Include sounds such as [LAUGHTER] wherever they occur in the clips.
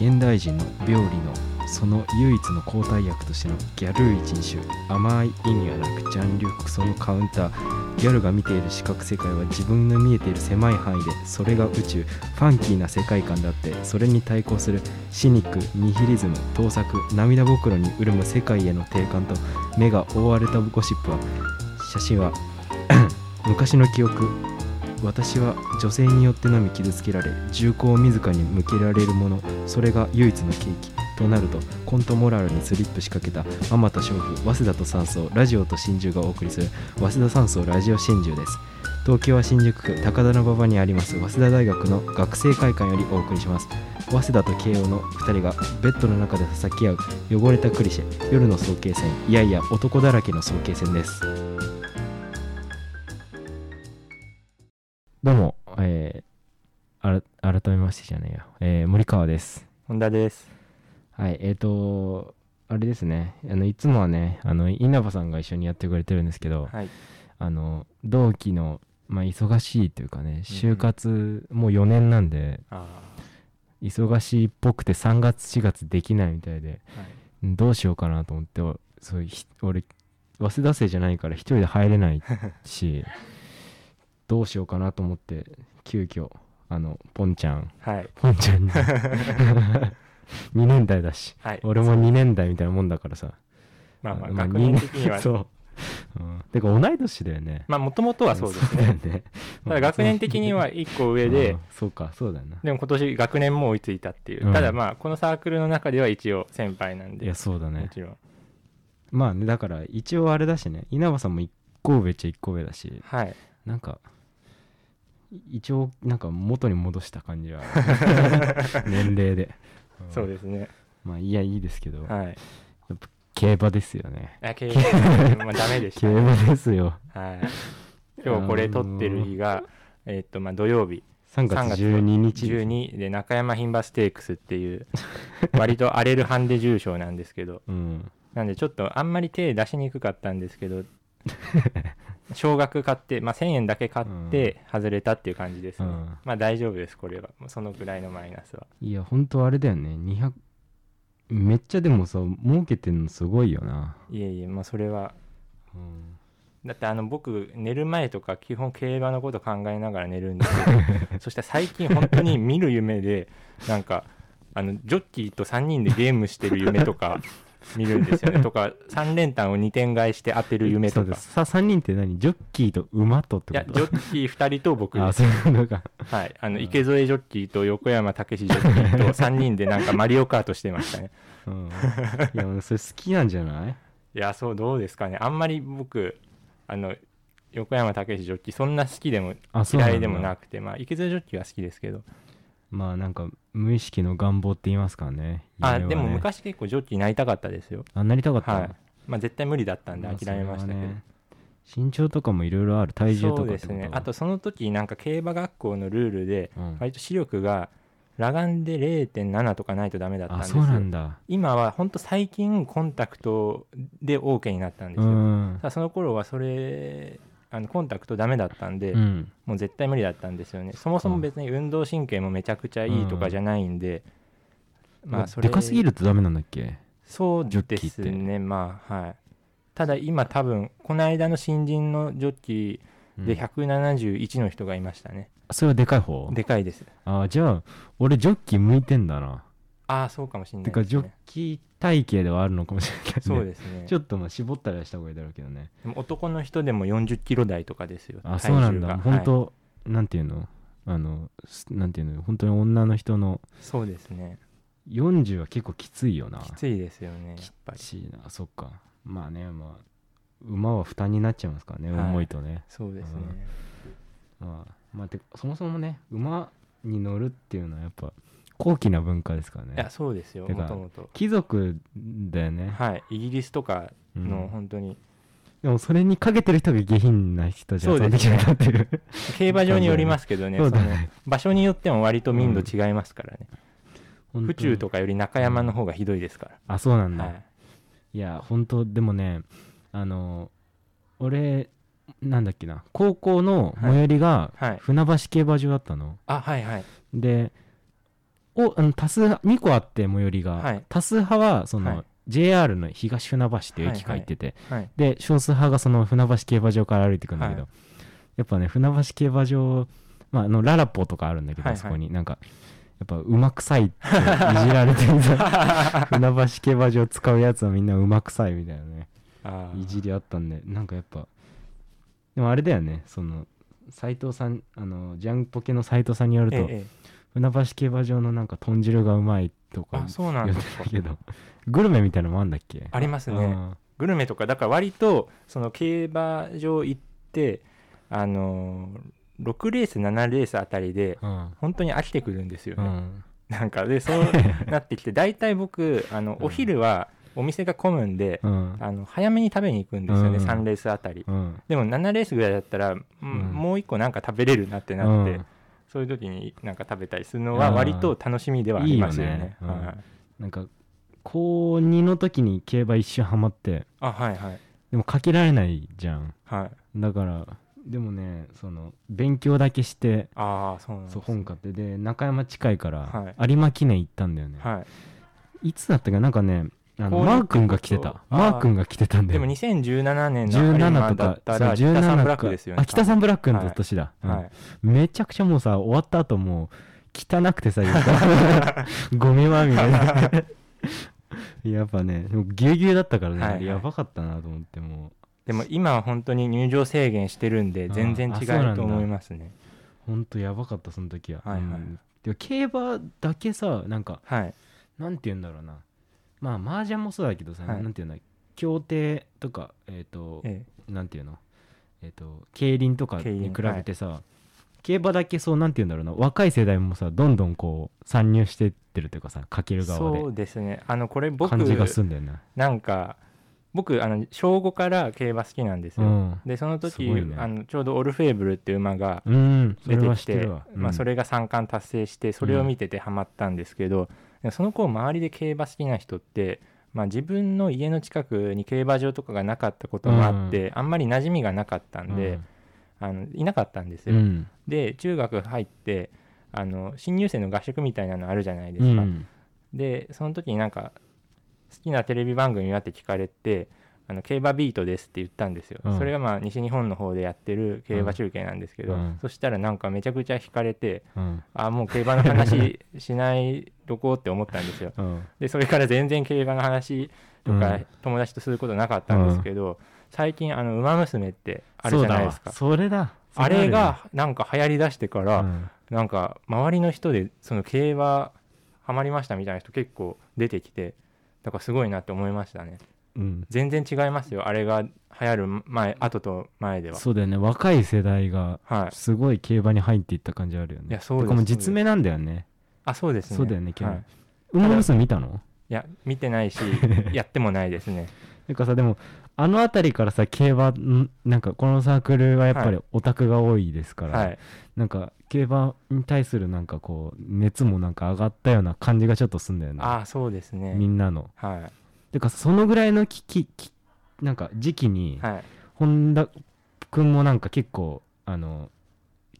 現代人の病理のその唯一の交代薬としてのギャルーイ人種甘い意味はなくジャンリュックそのカウンターギャルが見ている視覚世界は自分の見えている狭い範囲でそれが宇宙ファンキーな世界観であってそれに対抗するシニックニヒリズム盗作涙袋に潤む世界への定感と目が覆われたゴシップは写真は昔の記憶私は女性によってのみ傷つけられ銃口を自らに向けられるものそれが唯一の契機となるとコントモラルにスリップしかけたママと娼婦早稲田と山荘ラジオと真珠がお送りする早稲田山荘ラジオ真珠です。東京は新宿区高田馬場にあります早稲田大学の学生会館よりお送りします。早稲田と慶応の2人がベッドの中で叩き合う汚れたクリシェ夜の早慶戦いやいや男だらけの早慶戦です。どうも、えー、あら改めましてじゃねえや、えー森川です本田です。はい、えっ、と、あれですね、あのいつもはね、あの稲葉さんが一緒にやってくれてるんですけど、はい。あの同期の、まあ、忙しいというかね、うん就活、もう4年なんで、あ忙しいっぽくて3月、4月できないみたいで、あ、はい。うんどうしようかなと思って、おそうひ俺、早稲田生じゃないから一人で入れないし、[LAUGHS] どうしようかなと思って、急遽あの、ポンちゃん、はい。ポンちゃんに、[LAUGHS] [LAUGHS] 2年代だし。はい。俺も2年代みたいなもんだからさ。まあまあ、まあ学年的には、そう。うん、てか同い年だよね。まあ、もともとはそうですね。ね。[LAUGHS] ただ学年的には1個上でうん、そうか、そうだよな。でも今年学年も追いついたっていうう。んただまあ、このサークルの中では一応先輩なんでいや、、そうだね。もちろん。まあね、だから一応あれだしね、稲葉さんも1個上っちゃ1個上だし、はい。なんか、一応、なんか元に戻した感じは [LAUGHS] 年齢で。んそうですね。まあ、いや、いいですけど、はい。競馬ですよね。あ、経営、[LAUGHS] まあ、ダメでした競ね。馬ですよ。はい。今日これ撮ってる日が、えっと、まあ、土曜日。3月12日です。12で中山牝馬ステークスっていう割と荒れるハンデ重賞なんですけど [LAUGHS] うん。なんでちょっとあんまり手出しにくかったんですけど少額買って、まあ、1000円だけ買って外れたっていう感じですね、うんまあ大丈夫ですこれはそのぐらいのマイナスはいや、ほんとあれだよね。200、めっちゃでもさ、儲けてんのすごいよな。いえいえまあそれはうん。だってあの僕寝る前とか基本競馬のこと考えながら寝るんですけど [LAUGHS] そして最近本当に見る夢でなんかあのジョッキーと3人でゲームしてる夢とか見るんですよね。とか3連単を2点買いして当てる夢とか。そうです。さ、3人って何？ジョッキーと馬とってこと？いやジョッキー2人と僕。あ、そういうことか。はい。あの池添ジョッキーと横山武史ジョッキーと [LAUGHS] 3人でなんかマリオカートしてましたね。うん。いや、それ好きなんじゃない？いやそうどうですかね。あんまり僕あの横山武史ジョッキーそんな好きでも嫌いでもなくて。まあ池添ジョッキーは好きですけどまあなんか、無意識の願望って言いますからね。あ、でも。昔結構ジョッキーになりたかったですよあ、なりたかった。はいまあ絶対無理だったんでまあ諦めましたけど、ね身長とかもいろいろある。体重とそうかってことですねあとその時なんか競馬学校のルールでうん割と視力が裸眼で0.7とかないとダメだったんあ、ですよそうなんだ。今は本当最近コンタクトで OK になったんですうよ、その頃はそれあのコンタクトダメだったんで、うん。もう絶対無理だったんですよね。そもそも別に運動神経もめちゃくちゃいいとかじゃないんで、まあそれでかすぎるとダメなんだっけ？そうですね。まあはい。ただ今多分この間の新人のジョッキーでうん。171の人がいましたね、それはでかい方？でかいです。あじゃあ俺ジョッキー向いてんだな、ああそうかもしれなてかジョッキー体型ではあるのかもしれないね、そうですね。ちょっとまあ絞ったりはした方がいいだろうけどね。でも男の人でも40キロ台とかですよ。あそうなんだ。本当、なんていうの？あのすなんていうの？本当に女の人のそうですね。40は結構きついよな。きついですよねやっぱり。しいな。そっか。まあねまあ馬は負担になっちゃいますからね、はい。重いとね。そうですね、まあ、まあ、てそもそもね馬に乗るっていうのはやっぱ高貴な文化ですからね。いやそうですよ。もともと貴族だよね、はい。イギリスとかうん。の本当に、でもそれにかけてる人が下品な人じゃそうですね。基本的になってる競馬場によりますけどね。そうだね。その場所によっても割と民度違いますからね、本当に。府中とかより中山の方がひどいですかあそうなんら、だ、はい。い、や本当でもねあの俺なんだっけな。高校の最寄りがはい。船橋競馬場だったの、あはいはい。でおあの多数派2個あって最寄りが、はい。多数派はその、はい。JR の東船橋っていう駅から行ってて、はい。で少数派がその船橋競馬場から歩いてくるんだけど、はい。やっぱね船橋競馬場、まあ、あのララポとかあるんだけど、はいはい。そこになんかやっぱうまくさいっていじられてる [LAUGHS] 船橋競馬場使うやつはみんなうまくさいみたいなねいじりあったんでなんかやっぱでもあれだよねその斎藤さんあのジャンポケの斎藤さんによると、ええええ船橋競馬場のなんか豚汁がうまいとかあそうなんですかけどグルメみたいなのもあんだっけ？ありますね。うん。グルメとかだから割とその競馬場行ってあのー6レース7レースあたりでうん。本当に飽きてくるんですよね、うん。なんかでそう [LAUGHS] なってきて大体僕あのうん。お昼はお店が混むんで、うん。あの早めに食べに行くんですよね、うん。3レースあたり。うん。でも7レースぐらいだったら、もう1個なんか食べれるなってなって、うんそういう時になんか食べたりするのは割と楽しみではありますよね。いいよね。うん。はい。なんか高2の時に競馬一瞬ハマって。あはいはい。でもかけられないじゃん。はい。だからでもねその勉強だけしてああそうなんですそう本買って。で中山近いから、は有馬記念行ったんだよね、はい。い、つだったかなんかねあのマー君が来てた。マー君が来てたんだよ。でも2017年の有17馬だとかったらそう北サン17ブラックですよねあ北サンブラックのはい年だ、うん。はい。めちゃくちゃもうさ終わった後もう汚くてさ床ゴミまみれで [LAUGHS] やっぱねでもぎゅうぎゅうだったからね、はいはい。やばかったなと思ってもでも今は本当に入場制限してるんで全然違あそうなんだうと思いますね。うほんとやばかったその時は、はいはい。うん。でも競馬だけさなんかはい。なんて言うんだろうなまあ麻雀もそうだけどさ、はい。なんて言うんだ競艇とかえっ、と、えなんていうの？えっ、と競輪とかに比べてさ、競馬だけそうなんて言うんだろうな若い世代もさどんどんこう参入してってるというかさかけえる側そうですね。あのこれ僕で感じがすんだよななんか僕あの小5から競馬好きなんですよ、うん。でその時、すごいね。あのちょうどオルフェーブルっていう馬がうんそれは出てきて知ってるわ、まあ、それれが三冠達成してそれを見ててハマったんですけど、その子周りで競馬好きな人って、まあ、自分の家の近くに競馬場とかがなかったこともあって、あんまり馴染みがなかったんで、あのいなかったんですよ、うん。で中学入ってあの新入生の合宿みたいなのあるじゃないでうすか、ん。でその時になんか好きなテレビ番組はって聞かれてあの競馬ビートですって言ったんですよ、うん。それがまあ西日本の方でやってる競馬中継なんですけど、うん。そしたらなんかめちゃくちゃ惹かれてうん。あもう競馬の話しないどこうって思ったんですよ。うん。でそれから全然競馬の話とかうん。友達とすることなかったんですけど、最近あの「ウマ娘」ってあるじゃないですか。それだ。あれがなんか流行りだしてから、うん。なんか周りの人でその競馬ハマりましたみたいな人結構出てきてだからすごいなって思いましたねうん。全然違いますよ。あれが流行る前後と前では。そうだよね。若い世代がはい。すごい競馬に入っていった感じあるよね。いやそうです。もう実名なんだよね。あそうですね。そうだよね競馬はい、娘見たの？や見てないし [LAUGHS] やってもないですね。なんかさでもあの辺りからさ競馬んなんかこのサークルはやっぱりはオタクが多いですから、はい。なんか競馬に対するなんかこう熱もなんか上がったような感じがちょっとすんだよねああそうですね。みんなの。はてかそのぐらいのきききなんか時期にいはい。本田君もなんか結構あの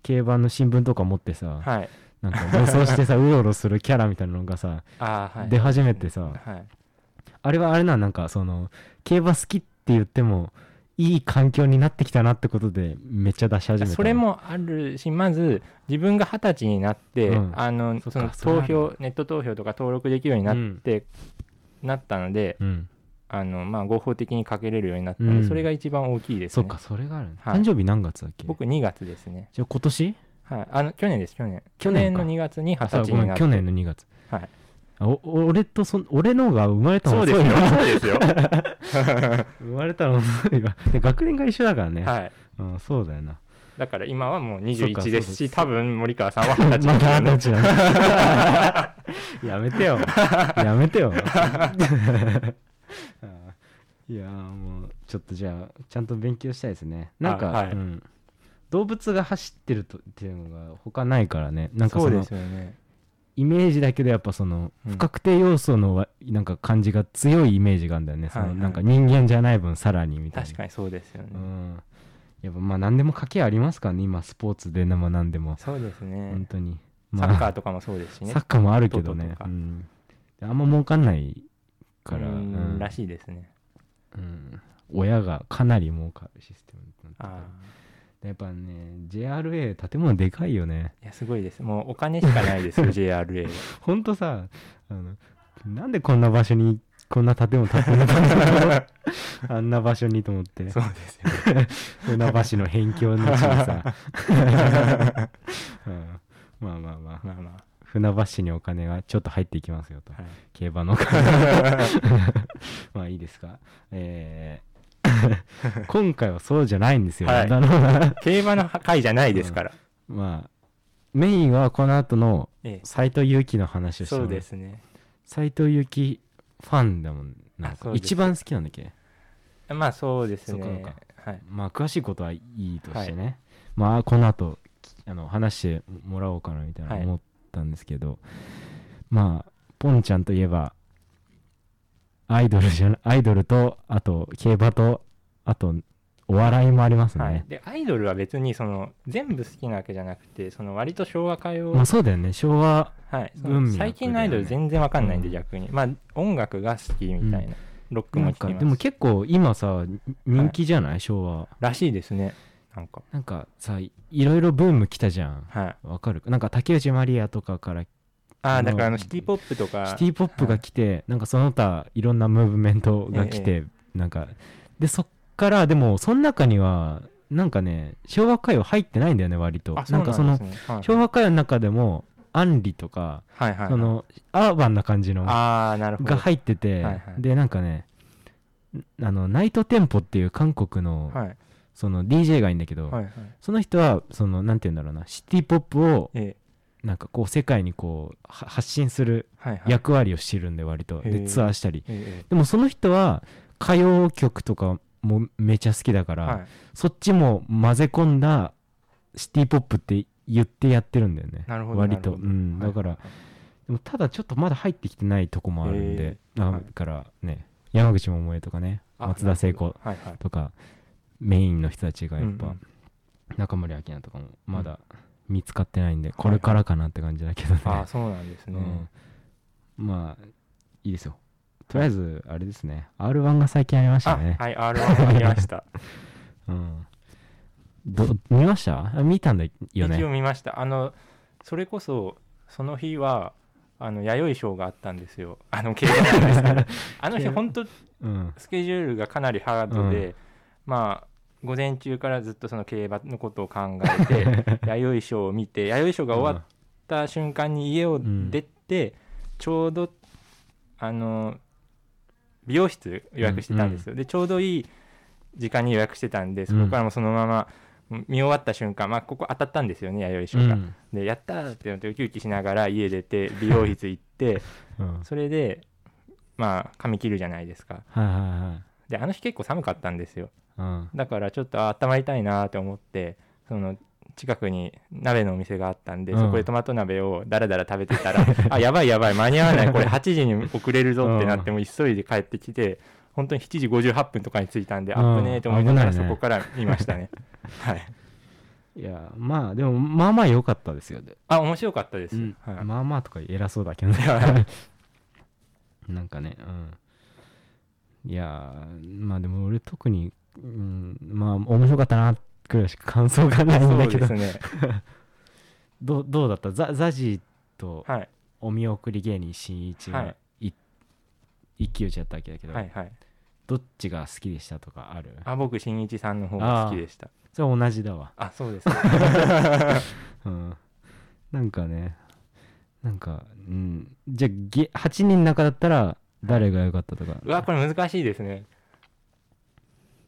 競馬の新聞とか持ってさ、はい。なんか武装してさ [LAUGHS] うろうろするキャラみたいなのがさ、はい。出始めてさはい。あれはあれななんかその競馬好きって言ってもいい環境になってきたなってことでめっちゃ出し始めたの。それもあるしまず自分が二十歳になって、うん。あのその投票ネット投票とか登録できるようになって、なったのでうん。あの、まあ、合法的にかけれるようになったので、うん。それが一番大きいですね。そっかそれがある、はい。誕生日何月だっけ？僕2月ですね。じゃあ今年？はい。あの去年です去年。去去年の2月に二あ十歳になって。ごめん去年の2月。はい。あお俺とそ俺のが生まれたのそうですよ。遅いなそうですよ。[LAUGHS] 生まれたの遅いわで学年が一緒だからね、はい。うん、そうだよなだから今はもうそっか21ですしそうそう多分森川さんは二十ま歳なんだ [LAUGHS] やめてよ。やめてよ。あ [LAUGHS] いやーもうちょっとじゃあちゃんと勉強したいですね。なんか、あはい。うん、動物が走ってるとっていうのが他ないからね。なんかそでそうのすよね。イメージだけどやっぱそのうん不確定要素のわなんか感じが強いイメージがあるんだよね、そはいはい。のなんか人間じゃない分さらにみたいな。確かにそうですよね、うんやっぱまあ何でも賭けありますからね。今スポーツで生何でも。そうですね。本当に。まあサッカーとかもそうですしね。サッカーもあるけどね。うん、あんま儲かんないから、らしいですね。うん。親がかなり儲かるシステムあやっぱね JRA 建物でかいよね。あいやすごいです。もうお金しかないですよ JRA はほんとさあのなんでこんな場所にこんな建物建てるのかな [LAUGHS] あんな場所にと思って。そうですよ船橋の辺境の地にさ、[LAUGHS] うん。まあまあまあ。まあま船橋市にお金がちょっと入っていきますよと。あ、はい。競馬のお金 [LAUGHS] まあいいですか。えー今回はそうじゃないんですよ、はい。競馬の回じゃないですから、まあメインはこの後のええ。斎藤佑樹の話をしてもそうですね。斎藤佑樹ファンだもんなんか。あそうです。一番好きなんだっけ？まあそうですね。そうか。はい。まあ詳しいことはいいとしてね、まあこの後あの話してもらおうかなみたいなはい。思ったんですけど、まあポンちゃんといえばアイドルじゃなアイドルとあと競馬とあとお笑いもありますね、はい、でアイドルは別にその全部好きなわけじゃなくてその割と昭和歌謡、まあそうだよね。昭和はい、最近のアイドル全然わかんないんでうん。逆に、まあ音楽が好きみたいな、ロックも聴きますでも結構今さ人気じゃない、昭和。らしいですね。なんか。なんかさいろいろブーム来たじゃん。はい。わかる？なんか竹内まりやとかからああだからあののシティポップとか。シティポップが来て、なんかその他いろんなムーブメントが来て、なんかでそっからでもその中にはなんかね昭和歌謡入ってないんだよね割と。あそうんなかその昭和歌謡の中でもアンリとか、そのアーバンな感じのが入ってて、でなんかねあのナイトテンポっていう韓国の、はい。その DJ がいいんだけど、その人はそのなんて言うんだろうなシティポップをええ。なんかこう世界にこうは発信する役割をしてるんで割と。でツアーしたり。え。でもその人は歌謡曲とかもめちゃ好きだから、えはい。そっちも混ぜ込んだシティポップって言ってやってるんだよね。なるほど割と、うん、だから、はい。でもただちょっとまだ入ってきてないとこもあるんで、だからね。山口百恵とかねあ松田聖子はいはい。とかメインの人たちがやっぱ、うんうん。中森明菜とかもまだ見つかってないんで、これからかなって感じだけどね、ああそうなんですね、うん、まあいいですよとりあえずあれですね。R1 が最近ありましあたね。はい R1 見ました。[LAUGHS] うん。ど見ました？あ見たんだよ一応ね見ました。あのそれこそその日はあの弥生ショーがあったんですよ。あの競馬なんで。すけどあの日本当うん。スケジュールがかなりハードで、まあ午前中からずっとその競馬のことを考えて [LAUGHS] 弥生ショーを見て弥生ショーが終わった瞬間に家を出て、ちょうどあの美容室予約してたんですよ、でちょうどいい時間に予約してたんでそこからもそのまま見終わった瞬間、まあ、ここ当たったんですよね弥生ショーが。うん。でやったーって思ってウキウキしながら家出て美容室行って [LAUGHS] うん。それでまあ髪切るじゃないですか。はいはいはい。であの日結構寒かったんですよ。うん。だからちょっとあ温まりたいなと思ってその近くに鍋のお店があったんで、うん。そこでトマト鍋をだらだら食べてたら [LAUGHS] あやばいやばい間に合わないこれ8時に遅れるぞってなってもう急いで帰ってきて本当に7時58分とかに着いたんで、うん。あっぶねーと思いながらそこから見ましたね。[LAUGHS] はい。いやまあでもまあまあ良かったですよ。で、あ面白かったです、うん。はい。まあまあとか偉そうだけど。ね [LAUGHS] やなんかねうん。いやーまあでも俺特に、うん、まあ面白かったなくらいしか感想がないんそだけど。うですね。どうどうだった？ザザジーとはい。お見送り芸人しんいちが、はい。一騎打ちやったわけだけど、はいはい。どっちが好きでしたとかある？あ僕新一さんの方が好きでした。それは同じだわ。あそうですか [LAUGHS] うん。なんかねなんかうん。じゃあげ8人の中だったら誰が良かったとか？うわこれ難しいですね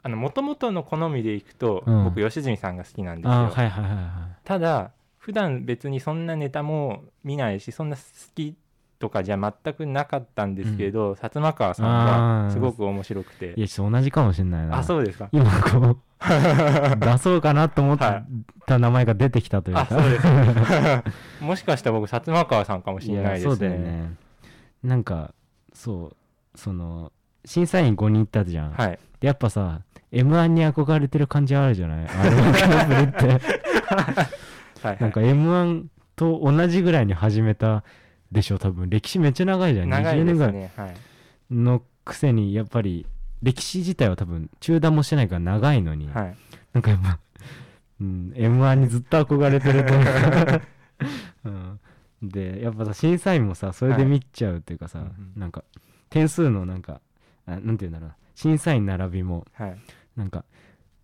あの元々の好みでいくと、うん。僕吉住さんが好きなんですよ、あーはいはいはいはただ普段別にそんなネタも見ないしそんな好きとかじゃ全くなかったんですけど、薩摩川さんあー。がすごく面白くて。いいやちょっと同じかもしれないな。あそうですか。今こう [LAUGHS] 出そうかなと思っはた名前が出てきたというか、あそうですもしかしたら僕薩摩川さんかもしれないですね。そうだよね。なんかそうその審査員5人いったじゃん、はい。でやっぱさ m 1に憧れてる感じあるじゃない？r 1クラブって。[LAUGHS] はいはい。なんか m 1と同じぐらいに始めたでしょ多分。歴史めっちゃ長いじゃん。20長いです年ぐらい。ねはい。のくせにやっぱり歴史自体は多分中断もしてないから長いのに、はい。なんかやっぱ、うん、m 1にずっと憧れてるというか、[LAUGHS] うん、でやっぱさ審査員もさそれで見ちゃうっていうかさ、うんうん。なんか点数のなんかあなんていうんだろうな。審査員並びもはいなんか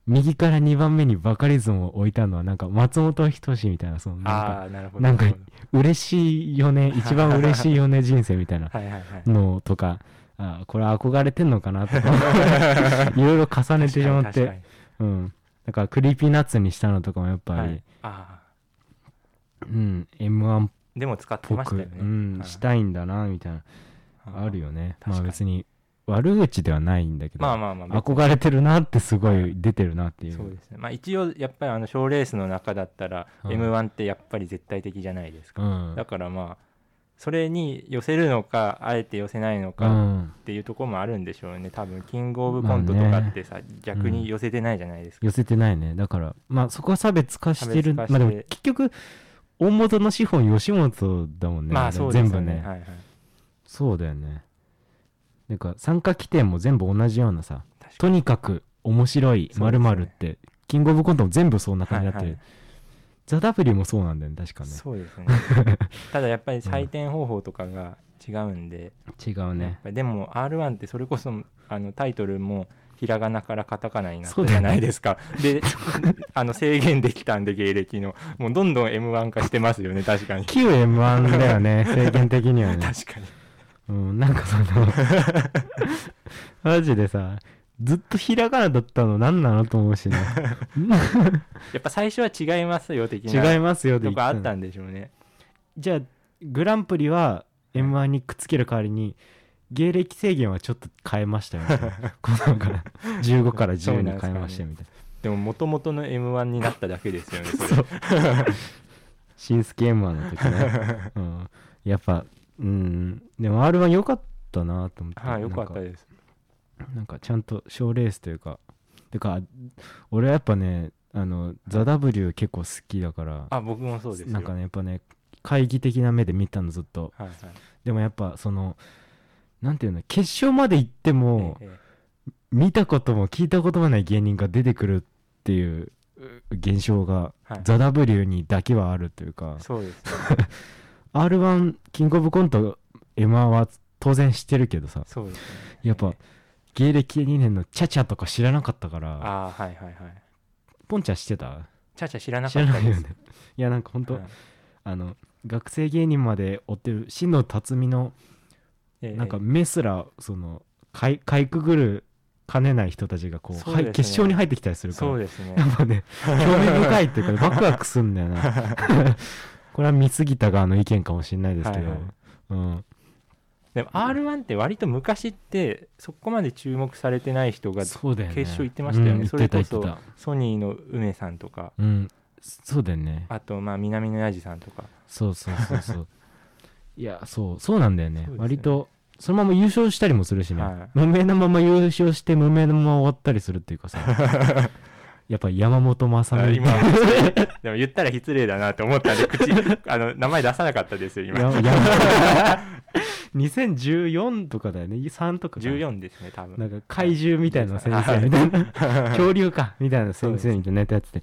右から2番目にバカリズムを置いたのはなんか松本人志みたいなそのなんかなるほどなんか嬉しいよね一番 [LAUGHS] 嬉しいよね人生みたいなのとかあこれ憧れてんのかなとか [LAUGHS] いろいろ重ねてしまってうん。だから Creepy Nuts にしたのとかもやっぱり、はい。あうん M-1っーでも使ってしたよね。うん、はい。したいんだなみたいなあるよよねまあ別に悪口ではないんだけど、まあまあまあ別に。憧れてるなってすごはい。い出てるなっていう、そうですね。まあ一応やっぱりあの賞レースの中だったらうん。m 1ってやっぱり絶対的じゃないですか。うん。だからまあそれに寄せるのかあえて寄せないのうかん、っていうところもあるんでしょうね。多分キングオブコントとかってさ、逆に寄せてないじゃないですか、寄せてないね。だからまあそこは差別化してる。て。まあでも結局大元の資本吉本だもんね。まあそうですよ全部ね、ね。はいはい。そうだよねなんか参加規定も全部同じようなさとにかく面白いまるって、キングオブコントも全部そんな感じになってる、はいはい。ザ・ W もそうなんだよね確かね。そうですね。[LAUGHS] ただやっぱり採点方法とかが違うんで、違うね。でも r 1ってそれこそあのタイトルもひらがなからカタカナになったじゃないですか、であの制限できたんで芸歴の。もうどんどん m 1化してますよね確かに。旧 M1 だよね [LAUGHS] 制限的にはね。確かにうん、なんかそのマジでさずっとひらがなだったの何なのと思うしね。[LAUGHS] やっぱ最初は違いますよ的な違いますよとこあったんんでしょうね。じゃあグランプリは m 1にくっつける代わりに芸歴制限はちょっと変えましたよみたいなこうなんか15から10に変えましたよみたいでも元々の m 1になっただけですよねそれ。[LAUGHS] 新助 m 1の時ね、うん、やっぱうん。でも r 1良かったなと思って。はいよかったです。なんかちゃんと賞レースというかてか俺はやっぱねあの「ザ・ w 結構好きだからあ僕もそうですよ。なんかねやっぱね懐疑的な目で見たのずっと。はいはい。でもやっぱそのなんていうの決勝まで行ってもええ見たことも聞いたこともない芸人が出てくるっていうう現象がはい「ザ・ w にだけはあるというか。そうです。ね [LAUGHS] r 1キングオブコント m 1は当然知ってるけどさ。そうですね。やっぱ芸歴2年のチャチャとか知らなかったから。ああはいはいはい。ポンちゃん知ってた？チャチャ知らな知からったです。ないよね。[LAUGHS] いやなんかほんと、はいあの学生芸人まで追ってる篠野辰巳のええ。なんか目すらそのかいかいくぐるかねない人たちがこうそうですね。はい決勝に入ってきたりするから。そうですね。やっぱね興味深いっていうかワクワクすんだよな [LAUGHS] これは見過ぎた側の意見かもしれないですけど、はいはい。うん。でも r 1って割と昔ってそこまで注目されてない人がそうだよね。決勝行ってましたよね。うん。それこそソニーの梅さんとか。たうん。そうだよね。あとまあ南のやじさんとか。そうそうそうそう。[LAUGHS] いやそうそうなんだよね。ね。割とそのまま優勝したりもするしね、はい。無名なまま優勝して無名なまま終わったりするっていうかさ [LAUGHS] やっぱ山本昌あ美今 [LAUGHS] でも言ったら失礼だなって思ったんで [LAUGHS] 口あの名前出さなかったですよ今。やや2014 [LAUGHS] とかだよね。3とかか14ですね多分。なんか怪獣みたいな先生みたいな。恐竜かみたいな先生みたいなやってて。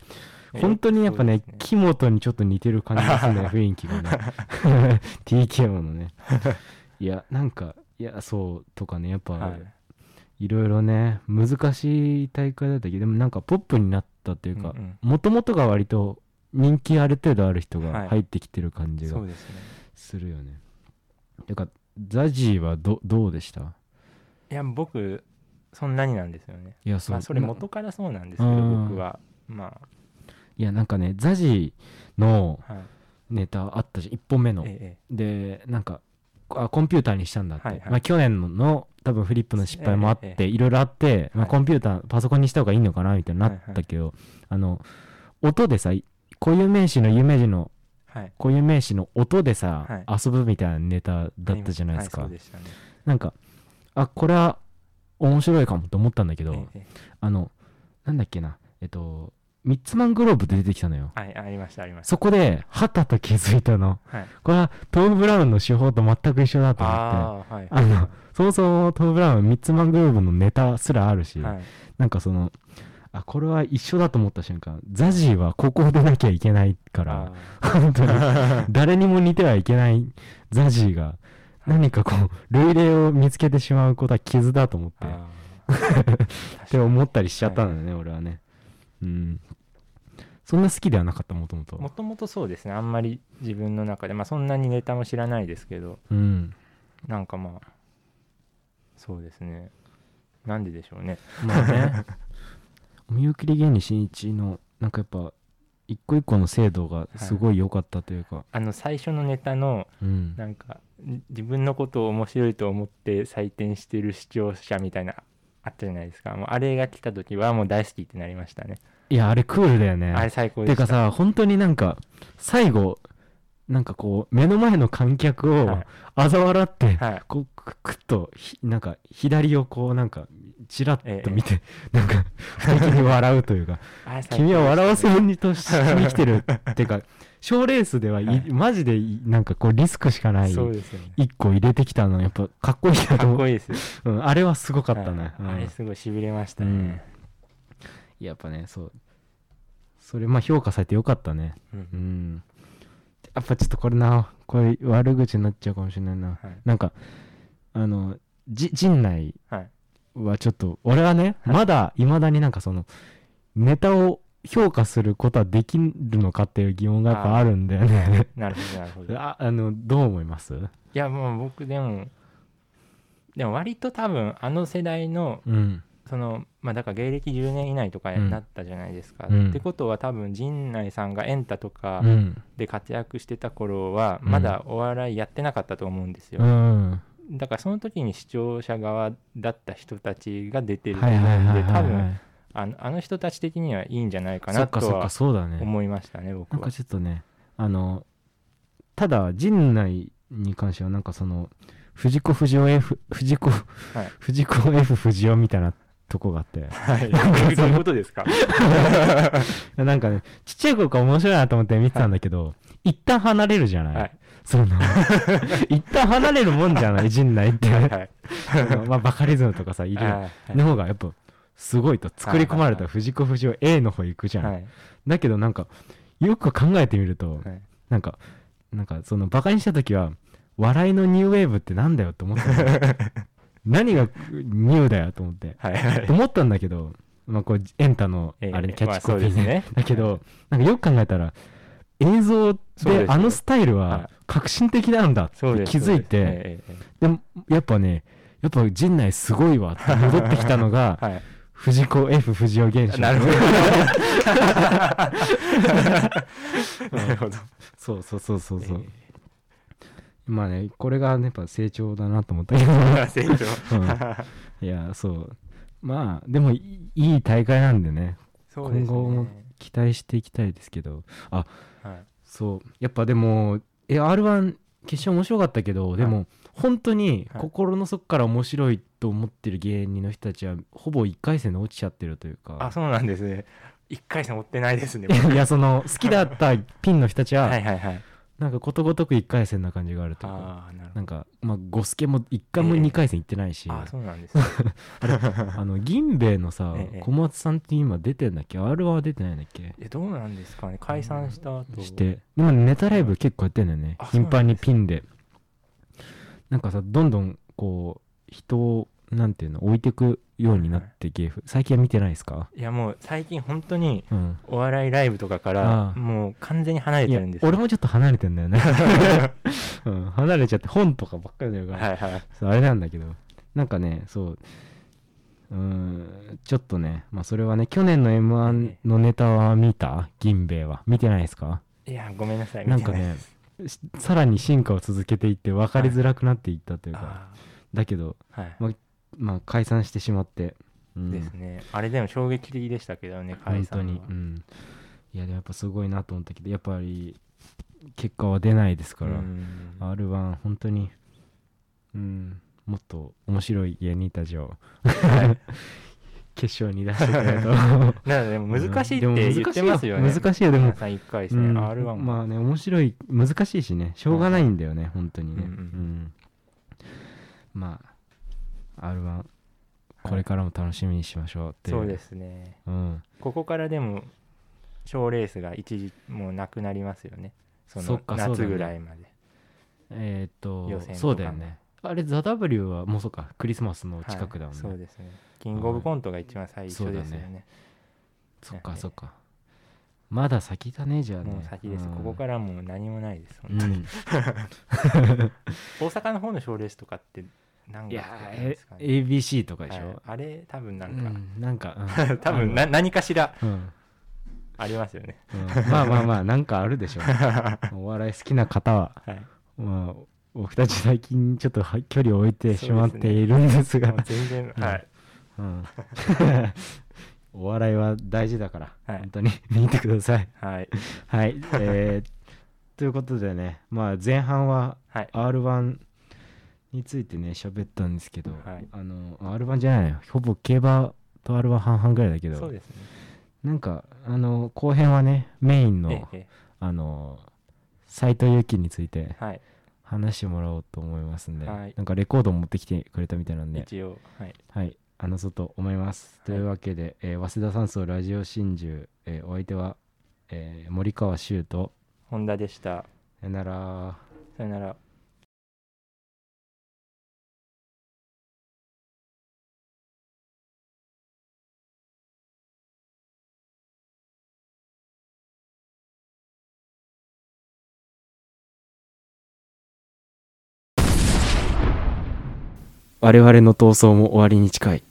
本当にやっぱね木本にちょっと似てる感じですね雰囲気がね。TKO のね。いやなんかいやそうとかねやっぱ、はいいろいろね難しい大会だったけどでもなんかポップになったっていうかもともとが割と人気ある程度ある人はい。が入ってきてる感じがするよね。てかザジーはどどうでした？いや僕そんなになんですよね。いやそう,、まあそれ元からそうなんですけどうん。僕は。まいやなんかねザジーのあはい。ネタあったじゃん。1本目の。え。でなんかあコンピューターにしたんだって、はいはい。まあ、去年のの多分フリップの失敗もあって、ええ。いろいろあって、まあ、はい。コンピューターパソコンにした方がいいのかなみたいになったけど、あの音でさ固有名詞の有名詞のい。固有名詞の音でさ、はい。遊ぶみたいなネタだったじゃないですか、はいね。なんかあこれは面白いかもと思ったんだけど、えええ。あのなんだっけなえっとミッツマングローブで出てきたのよ。はいありましたありました。そこではたと気づいたの。はい。これはトム・ブラウンの手法と全く一緒だと思って。ああはい。あのそもそもトム・ブラウンはミッツマングローブのネタすらあるし、はい。なんかそのあこれは一緒だと思った瞬間ザジーはここを出なきゃいけないからあ本当に。[LAUGHS] 誰にも似てはいけないザジーが何かこう類例を見つけてしまうことは傷だと思って。ー。[LAUGHS] って思ったりしちゃったんだよね、俺はねうん。そんな好きではなかったもともともともとそうですね。あんまり自分の中でまあそんなにネタも知らないですけど。うん。なんかまあそうですね。なんででしょうね。まあね。[LAUGHS] お見送り芸人しんいちのなんかやっぱ一個一個の精度がすごい良かったというか、あの最初のネタのうん。なんかん自分のことを面白いと思って採点してる視聴者みたいなあったじゃないですか。もうあれが来た時はもう大好きってなりましたね。いやあれクールだよね。あれ最高でした。てかさ本当になんか最後なんかこう目の前の観客をはい。嘲笑って、はい。こうくくっとひなんか左をこうなんかチラッと見て、えなんか不敵に笑うというか [LAUGHS] あれ最高君は笑わでせにとしに来てる [LAUGHS] っていうか賞レースではい、はい。マジでいなんかこうリスクしかないそうですよね。一個入れてきたのやっぱかっこいいなと。かっ思うこいいですよ。[LAUGHS] うん、あれはすごかったね、はい。うん。あれすごいしびれましたね。やっぱねそう。それまあ評価されてよかったね。うん。うんやっぱちょっとこれなこれ悪口になっちゃうかもしれないな。はい。なんかあのじ陣内はい。はちょっと俺はねまだい。まだになんかそのネタを評価することはできるのかっていう疑問がやっぱあるんだよね。なるほどなるほど。い [LAUGHS] ああのどう思います？やもう僕でもでも割と多分あの世代のうんそのまあだから芸歴10年以内とかうん。になったじゃないですか、うん。ってことは多分陣内さんがエンタとかうん。で活躍してた頃はうん。まだお笑いやってなかったと思うんですよ、うん。だからその時に視聴者側だった人たちが出てるとはい思うんで多分はいあのあの人たち的にはいいんじゃないかなとは思いましたね僕は。なんかちょっとねあのただ陣内に関してはなんかその藤子不二雄 F 藤子、い。藤子 F 不二雄みたいなとこがあって。はい。どういうことですか？[LAUGHS] なんかねちっちゃい頃から面白いなと思って見てたんだけど、一旦離れるじゃない、はい。その。[LAUGHS] 一旦離れるもんじゃない陣内って、はいはいまあバカリズムとかさいる。はいの方がやっぱすごいと作り込まれたはい藤子不二雄 A の方行くじゃん、はい。だけどなんかよく考えてみると、はい。なんか、なんかそのバカにした時は、笑いのニューウェーブってなんだよって思ったの [LAUGHS] 何がニューだよと思って。はいはい。と思ったんだけど、まあこう、エンタの、ええあれ、キャッチコピーね。ね。だけど、なんかよく考えたら、映像であのスタイルははい。革新的なんだって気づいて、でもやっぱね、やっぱ陣内すごいわって戻ってきたのがえ、[LAUGHS] はい。藤子 F 不二雄現象。なるほど。[LAUGHS] なるほど。そうそうそうそうそう。えまあね、これがね、やっぱ成長だなと思ったけど。え [LAUGHS] 成長。うん。いや、そう。まあ、でもいい、いい大会なんでね、そうですね。今後も期待していきたいですけど、はい。そう。やっぱでも、え、R1 決勝面白かったけど、でも、本当にはい。心の底から面白いと思ってる芸人の人たちは、ほぼ1回戦で落ちちゃってるというか、あそうなんですね。一回戦追ってないですね。[LAUGHS] いや、その、好きだったピンの人たちは、はいはいはいなんかことごとく1回戦な感じがあるというか、なんか、まあ、ゴスケも1回もええ。2回戦行ってないし、あそうなんですね。[LAUGHS] [LAUGHS] あの銀兵衛のさええ小松さんって今出てんだっけ？R は出てないんだっけ？えどうなんですかね。解散した後して。でもネタライブ結構やってんだよね。あ頻繁にピンで。なんかさどんどんこう人をなんていうの置いてくようになって芸風最近は見てないですか？いやもう最近本当にうん。お笑いライブとかかあらあもう完全に離れいやてるんですよ。俺もちょっと離れてんだよね、[LAUGHS] うん、離れちゃって本とかばっかりだよから、はいはいそうあれなんだけど。なんかねそう。うーんちょっとねまあそれはね去年の m 1のネタは見た？銀兵衛は。見てないですか？いやごめんなさいなんかねしさらに進化を続けていって分かりづらくなっていったというか、あだけどあはい。ままあ解散してしまって、うん、ですね。あれでも衝撃的でしたけどね解本散は。当に、うん、いやでもやっぱすごいなと思ったけどやっぱり結果は出ないですから、うん。R1 本当にうんもっと面白い芸人たちをはい。[LAUGHS] 決勝に出してくれると [LAUGHS] だからでも難しいって言ってますよね、難しいよでも。皆さん1回戦、うん。R1 まあね面白い難しいしね。しょうがないんだよね、本当にね、うんうんうん。まあ R1 これからも楽しみにしましょうっていう、そうですね。うん、ここからでも賞レースが一時もうなくなりますよね。そのそっかそうだ夏ね。ぐらいまで。えーっとそうだよね。あれ「ザ・ w はもうそうかクリスマスの近くだもんね、はいそうですね。キングオブコントが一番最初ですよそうだね。そっかねそっか。まだ先だねじゃあね。もう先です、うん。ここからもう何もないです、うん本当に。[LAUGHS] [LAUGHS] 大阪の方の賞レースとかってなんかね。ABC とかでしょ、はい。あれ多分なんか、うん、なんか、うん。[LAUGHS] 多分な何かしら。うん。ありますよね。うん。まあまあまあなんかあるでしょう。[LAUGHS] お笑い好きな方は。はい。まあ僕たち最近ちょっとは距離を置いてしまっているんですが。もう全然、うん。はい。うん。[LAUGHS] お笑いは大事だから、はい。本当に。見てください。はい。はい、えーということでねまあ前半ははい。R1 についてね喋ったんですけど、はい。あの R1 じゃないほぼ競馬と R1 半々ぐらいだけどそうですね。なんかあの後編はねメインのええあの斎藤由貴についてはい。話してもらおうと思いますんで、はい。なんかレコード持ってきてくれたみたいなんで、一応はい。はい、話そうと思います。というわけで、えー早稲田山荘ラジオ真珠、えーお相手は、えー森川修と、本田でした。さよなら。さよなら我々の闘争も終わりに近い。